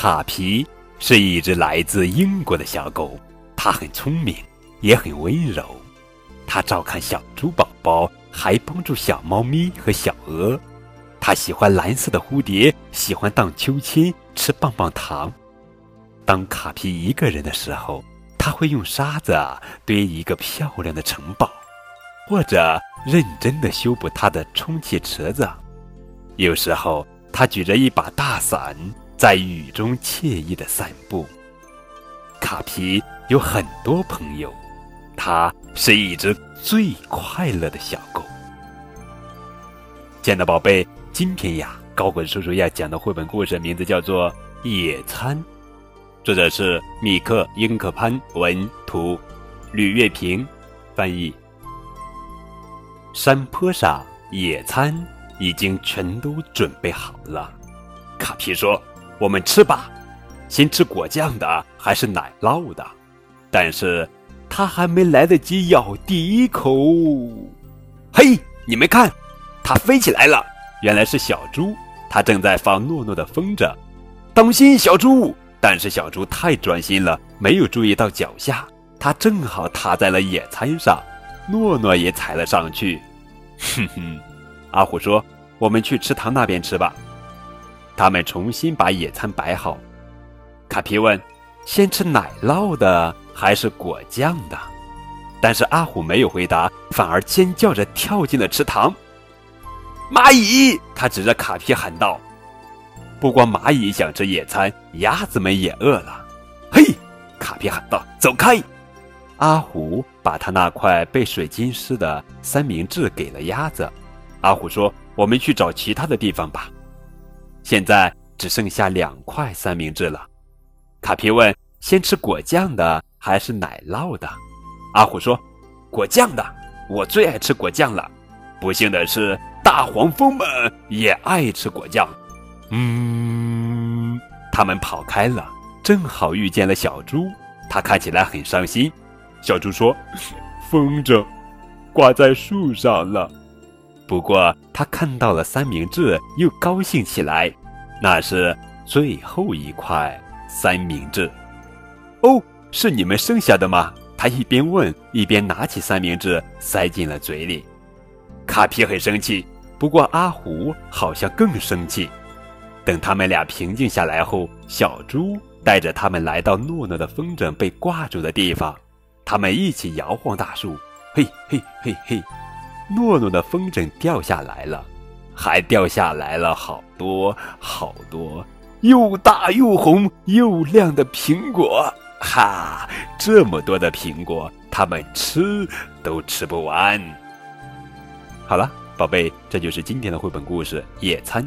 卡皮是一只来自英国的小狗，它很聪明，也很温柔。它照看小猪宝宝，还帮助小猫咪和小鹅。它喜欢蓝色的蝴蝶，喜欢荡秋千，吃棒棒糖。当卡皮一个人的时候，他会用沙子堆一个漂亮的城堡，或者认真的修补他的充气池子。有时候，他举着一把大伞，在雨中惬意的散步。卡皮有很多朋友，它是一只最快乐的小狗。亲爱的宝贝，今天呀，高滚叔叔要讲的绘本故事名字叫做《野餐》，作者是米克·英克潘文图，吕月平翻译。山坡上，野餐已经全都准备好了。卡皮说：“我们吃吧，先吃果酱的还是奶酪的？”但是，他还没来得及咬第一口，嘿，你们看！它飞起来了，原来是小猪，它正在放诺诺的风筝。当心，小猪！但是小猪太专心了，没有注意到脚下，它正好踏在了野餐上，诺诺也踩了上去。哼哼，阿虎说：“我们去池塘那边吃吧。”他们重新把野餐摆好。卡皮问：“先吃奶酪的还是果酱的？”但是阿虎没有回答，反而尖叫着跳进了池塘。蚂蚁！他指着卡皮喊道：“不光蚂蚁想吃野餐，鸭子们也饿了。”嘿！卡皮喊道：“走开！”阿虎把他那块被水浸湿的三明治给了鸭子。阿虎说：“我们去找其他的地方吧。”现在只剩下两块三明治了。卡皮问：“先吃果酱的还是奶酪的？”阿虎说：“果酱的，我最爱吃果酱了。”不幸的是。大黄蜂们也爱吃果酱，嗯，他们跑开了，正好遇见了小猪，它看起来很伤心。小猪说：“风筝挂在树上了。”不过他看到了三明治，又高兴起来。那是最后一块三明治。哦，是你们剩下的吗？他一边问，一边拿起三明治塞进了嘴里。卡皮很生气。不过阿虎好像更生气。等他们俩平静下来后，小猪带着他们来到诺诺的风筝被挂住的地方，他们一起摇晃大树。嘿嘿嘿嘿，诺诺的风筝掉下来了，还掉下来了好多好多又大又红又亮的苹果。哈，这么多的苹果，他们吃都吃不完。好了。宝贝，这就是今天的绘本故事《野餐》，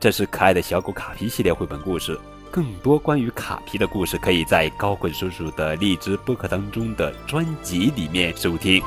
这是可爱的小狗卡皮系列绘本故事。更多关于卡皮的故事，可以在高滚叔叔的荔枝播客当中的专辑里面收听。